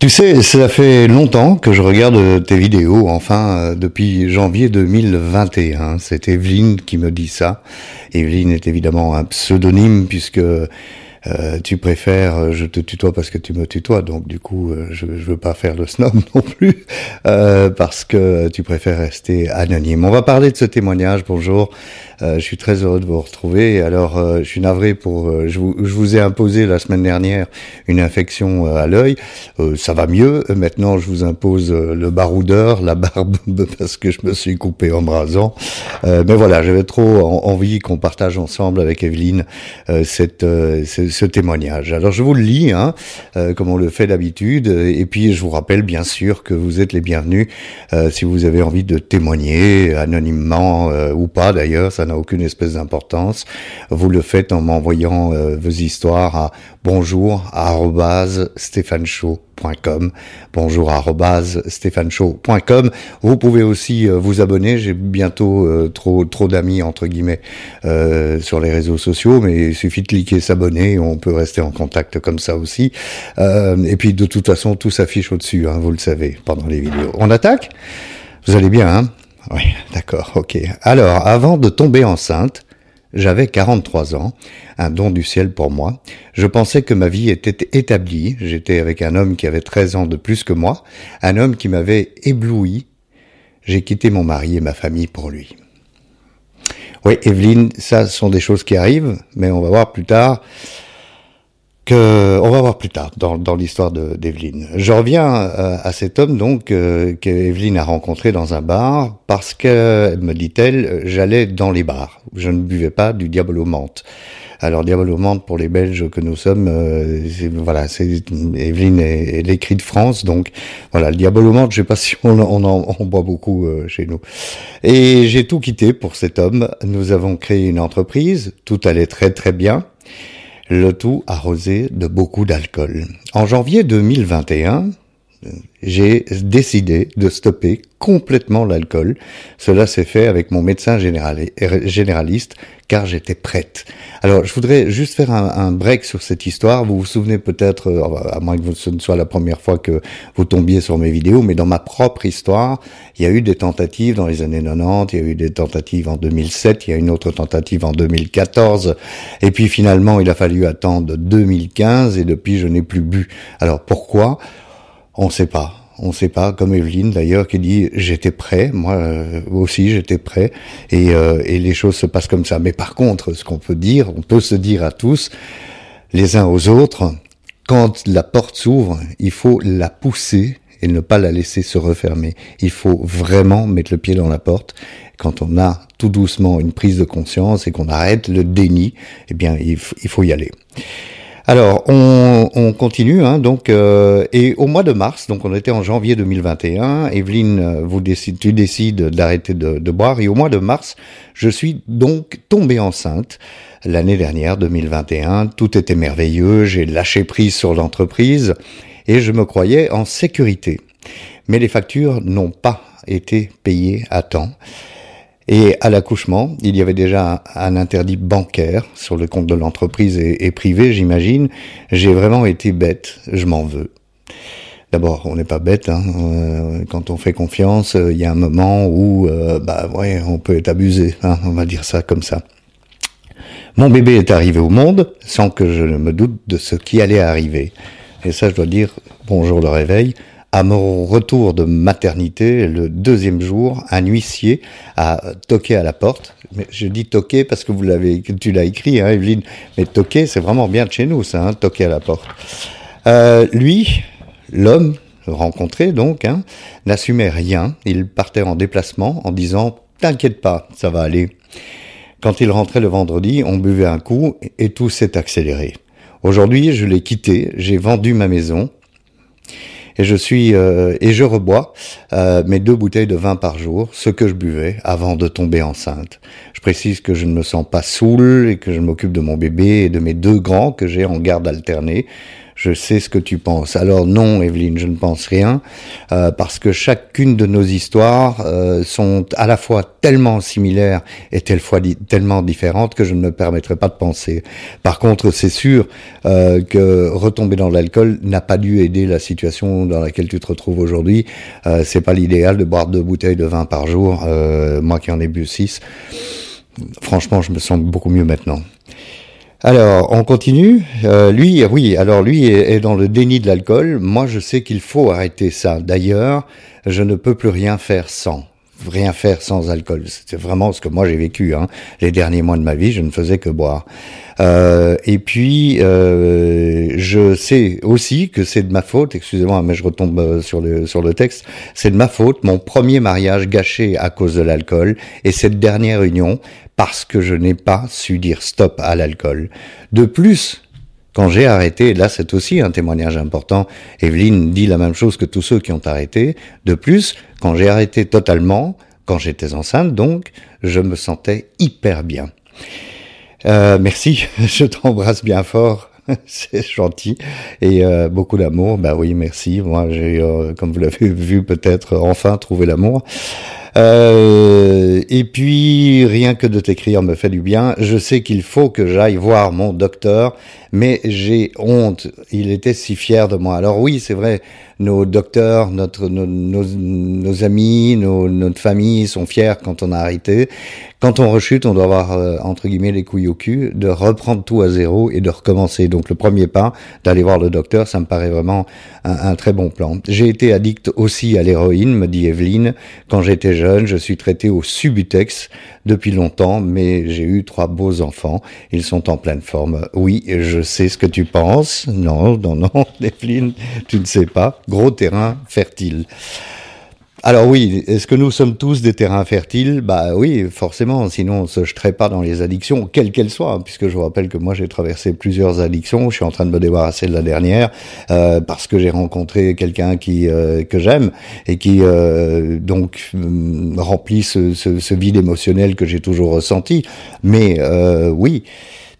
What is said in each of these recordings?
Tu sais, ça fait longtemps que je regarde tes vidéos, enfin euh, depuis janvier 2021. C'est Evelyne qui me dit ça. Evelyne est évidemment un pseudonyme puisque euh, tu préfères, euh, je te tutoie parce que tu me tutoies, donc du coup, euh, je, je veux pas faire le snob non plus, parce que tu préfères rester anonyme. On va parler de ce témoignage. Bonjour, je suis très heureux de vous retrouver. Alors, je suis navré pour, je vous, je, vous, ai imposé la semaine dernière une infection à l'œil. ça va mieux. Maintenant, je vous impose le baroudeur, la barbe, parce que je me suis coupé en brasant. mais voilà, j'avais trop envie qu'on partage ensemble avec Evelyne cette, cette ce témoignage. Alors je vous le lis, hein, euh, comme on le fait d'habitude, et puis je vous rappelle bien sûr que vous êtes les bienvenus euh, si vous avez envie de témoigner anonymement euh, ou pas d'ailleurs, ça n'a aucune espèce d'importance. Vous le faites en m'envoyant vos histoires à bonjour bonjour Vous pouvez aussi vous abonner. J'ai bientôt trop trop d'amis entre guillemets sur les réseaux sociaux, mais il suffit de cliquer s'abonner on peut rester en contact comme ça aussi. Euh, et puis de toute façon, tout s'affiche au-dessus, hein, vous le savez, pendant les vidéos. On attaque? Vous allez bien, hein? Oui, d'accord, ok. Alors, avant de tomber enceinte, j'avais 43 ans, un don du ciel pour moi. Je pensais que ma vie était établie. J'étais avec un homme qui avait 13 ans de plus que moi, un homme qui m'avait ébloui. J'ai quitté mon mari et ma famille pour lui. Oui, Evelyne, ça sont des choses qui arrivent, mais on va voir plus tard on va voir plus tard dans, dans l'histoire d'Evelyne. Je reviens euh, à, cet homme donc euh, qu'Evelyne a rencontré dans un bar parce que, me dit-elle, j'allais dans les bars. Je ne buvais pas du diabolo menthe. Alors diabolo menthe pour les Belges que nous sommes, euh, voilà, c'est Evelyne est, l'écrit de France, donc voilà, le diabolo menthe, je sais pas si on, on en on boit beaucoup euh, chez nous. Et j'ai tout quitté pour cet homme. Nous avons créé une entreprise, tout allait très très bien le tout arrosé de beaucoup d'alcool. En janvier 2021, j'ai décidé de stopper complètement l'alcool. Cela s'est fait avec mon médecin généraliste car j'étais prête. Alors, je voudrais juste faire un, break sur cette histoire. Vous vous souvenez peut-être, euh, à moins que ce ne soit la première fois que vous tombiez sur mes vidéos, mais dans ma propre histoire, il y a eu des tentatives dans les années 90, il y a eu des tentatives en 2007, il y a une autre tentative en 2014, et puis finalement, il a fallu attendre 2015, et depuis, je n'ai plus bu. Alors, pourquoi? On ne sait pas on ne sait pas, comme Evelyne d'ailleurs qui dit j'étais prêt, moi euh, aussi j'étais prêt, et, euh, et les choses se passent comme ça. Mais par contre, ce qu'on peut dire, on peut se dire à tous, les uns aux autres, quand la porte s'ouvre, il faut la pousser et ne pas la laisser se refermer. Il faut vraiment mettre le pied dans la porte. Quand on a tout doucement une prise de conscience et qu'on arrête le déni, eh bien, il, il faut y aller. Alors, on, continue, hein, donc, euh, et au mois de mars, donc on était en janvier 2021, Evelyne, euh, vous décide, tu décides d'arrêter de, de, boire, et au mois de mars, je suis donc tombé enceinte l'année dernière, 2021, tout était merveilleux, j'ai lâché prise sur l'entreprise, et je me croyais en sécurité. Mais les factures n'ont pas été payées à temps. Et à l'accouchement, il y avait déjà un, interdit bancaire sur le compte de l'entreprise et, privé, j'imagine. J'ai vraiment été bête, je m'en veux. D'abord, on n'est pas bête. Hein. Euh, quand on fait confiance, il y a un moment où, euh, bah ouais, on peut être abusé. Hein, on va dire ça comme ça. Mon bébé est arrivé au monde sans que je ne me doute de ce qui allait arriver. Et ça, je dois dire, bonjour le réveil, à mon retour de maternité, le deuxième jour, un huissier a toqué à la porte. Mais je dis toqué parce que vous l'avez, tu l'as écrit, hein, Evelyne. Mais toqué, c'est vraiment bien de chez nous, ça, hein, toquer à la porte. Euh, lui, l'homme rencontré donc, hein, n'assumait rien. Il partait en déplacement en disant "T'inquiète pas, ça va aller." Quand il rentrait le vendredi, on buvait un coup et tout s'est accéléré. Aujourd'hui, je l'ai quitté, j'ai vendu ma maison, et je suis euh, et je rebois euh, mes deux bouteilles de vin par jour, ce que je buvais avant de tomber enceinte. Je précise que je ne me sens pas saoul et que je m'occupe de mon bébé et de mes deux grands que j'ai en garde alternée. Je sais ce que tu penses. Alors non, Evelyne, je ne pense rien, euh, parce que chacune de nos histoires euh, sont à la fois tellement similaires et tellement différentes que je ne me permettrai pas de penser. Par contre, c'est sûr euh, que retomber dans l'alcool n'a pas dû aider la situation dans laquelle tu te retrouves aujourd'hui. Euh, c'est pas l'idéal de boire deux bouteilles de vin par jour. Euh, moi qui en ai bu six, franchement, je me sens beaucoup mieux maintenant. Alors, on continue. Euh, lui, oui, alors lui est, dans le déni de l'alcool. Moi, je sais qu'il faut arrêter ça. D'ailleurs, je ne peux plus rien faire sans. Rien faire sans alcool. C'est vraiment ce que moi j'ai vécu. Hein. Les derniers mois de ma vie, je ne faisais que boire. Euh, et puis, euh, je sais aussi que c'est de ma faute. Excusez-moi, mais je retombe euh, sur le sur le texte. C'est de ma faute. Mon premier mariage gâché à cause de l'alcool et cette dernière union parce que je n'ai pas su dire stop à l'alcool. De plus, quand j'ai arrêté, là c'est aussi un témoignage important, Evelyne dit la même chose que tous ceux qui ont arrêté, de plus, quand j'ai arrêté totalement, quand j'étais enceinte donc, je me sentais hyper bien. Euh, merci, je t'embrasse bien fort, c'est gentil et euh, beaucoup d'amour. Bah oui, merci. Moi, j'ai, euh, comme vous l'avez vu, peut-être enfin trouvé l'amour. Euh, et puis, rien que de t'écrire me fait du bien. Je sais qu'il faut que j'aille voir mon docteur, mais j'ai honte. Il était si fier de moi. Alors oui, c'est vrai, nos docteurs, notre, nos, amis, nos, notre famille sont fiers quand on a arrêté. Quand on rechute, on doit avoir, euh, entre guillemets, les couilles au cul, de reprendre tout à zéro et de recommencer. Donc le premier pas, d'aller voir le docteur, ça me paraît vraiment un, un très bon plan. J'ai été addict aussi à l'héroïne, me dit Evelyne, quand j'étais Je suis traité au Subutex depuis longtemps, mais j'ai eu trois beaux enfants. Ils sont en pleine forme. Oui, je sais ce que tu penses. Non, non, non, Evelyne, tu ne sais pas. Gros terrain fertile. Alors oui, est-ce que nous sommes tous des terrains fertiles? Bah oui, forcément, sinon on se jeterait pas dans les addictions, quelles qu'elles soient, hein, puisque je vous rappelle que moi j'ai traversé plusieurs addictions, je suis en train de me débarrasser de la dernière, euh, parce que j'ai rencontré quelqu'un qui euh, que j'aime, et qui euh, donc remplit ce, ce, ce, vide émotionnel que j'ai toujours ressenti. Mais oui,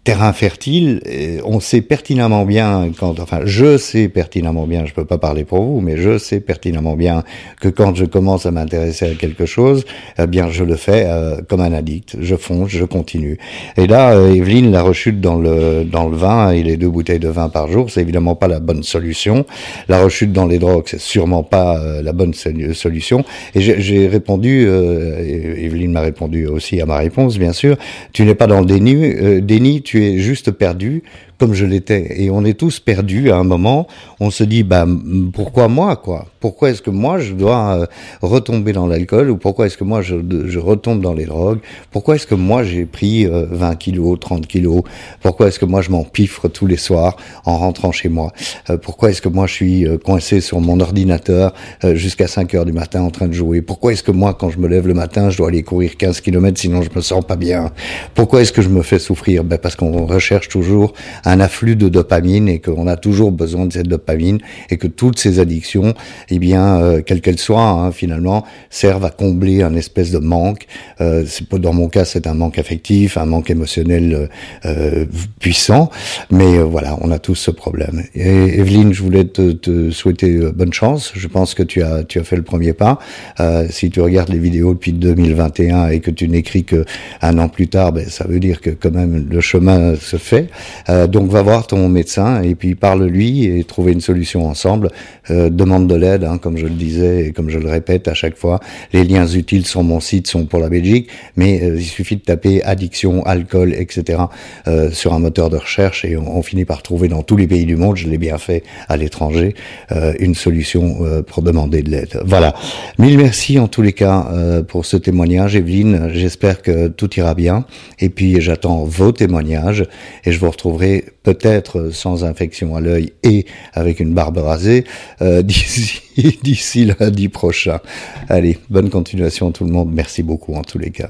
terrain fertile, on sait pertinemment bien quand, enfin, je sais pertinemment bien, je peux pas parler pour vous, mais je sais pertinemment bien que quand je commence à m'intéresser à quelque chose, eh bien, je le fais euh, comme un addict. Je fonce, je continue. Et là, euh, Evelyne, la rechute dans le dans le vin et les deux bouteilles de vin par jour, c'est évidemment pas la bonne solution. La rechute dans les drogues, c'est sûrement pas euh, la bonne solution. Et j'ai répondu, Evelyne m'a répondu aussi à ma réponse, bien sûr. Tu n'es pas dans le déni, déni tu es juste perdu comme je l'étais. Et on est tous perdus à un moment. On se dit, bah, pourquoi moi, quoi? Pourquoi est-ce que moi, je dois euh, retomber dans l'alcool? Ou pourquoi est-ce que moi, je, retombe dans les drogues? Pourquoi est-ce que moi, j'ai pris 20 euh, kilos, 30 kilos? Pourquoi est-ce que moi, je m'empiffre tous les soirs en rentrant chez moi? Euh, Pourquoi est-ce que moi, je suis coincé sur mon ordinateur jusqu'à 5 heures du matin en train de jouer? Pourquoi est-ce que moi, quand je me lève le matin, je dois aller courir 15 km sinon je me sens pas bien? Pourquoi est-ce que je me fais souffrir? Ben Parce qu'on recherche toujours afflux de dopamine et qu'on a toujours besoin de cette dopamine et que toutes ces addictions, eh bien, euh, quelles qu'elles soient, hein, finalement, servent à combler un espèce de manque. Euh, dans mon cas, c'est un manque affectif, un manque émotionnel euh, puissant, mais euh, voilà, on a tous ce problème. Et Evelyne, je voulais te, te, souhaiter bonne chance. Je pense que tu as tu as fait le premier pas. si tu regardes les vidéos depuis 2021 et que tu n'écris que un an plus tard, ben, ça veut dire que quand même le chemin se fait. Donc va voir ton médecin et puis parle-lui et trouver une solution ensemble. Euh, demande de l'aide, hein, comme je le disais et comme je le répète à chaque fois. Les liens utiles sur mon site sont pour la Belgique, mais euh, il suffit de taper addiction, alcool, etc. Euh, sur un moteur de recherche et on, finit par trouver dans tous les pays du monde, je l'ai bien fait à l'étranger, euh, une solution euh, pour demander de l'aide. Voilà. Mille merci en tous les cas pour ce témoignage, Evelyne. J'espère que tout ira bien. Et puis j'attends vos témoignages et je vous retrouverai peut-être sans infection à l'œil et avec une barbe rasée euh, d'ici lundi prochain. Allez, bonne continuation tout le monde. Merci beaucoup en tous les cas.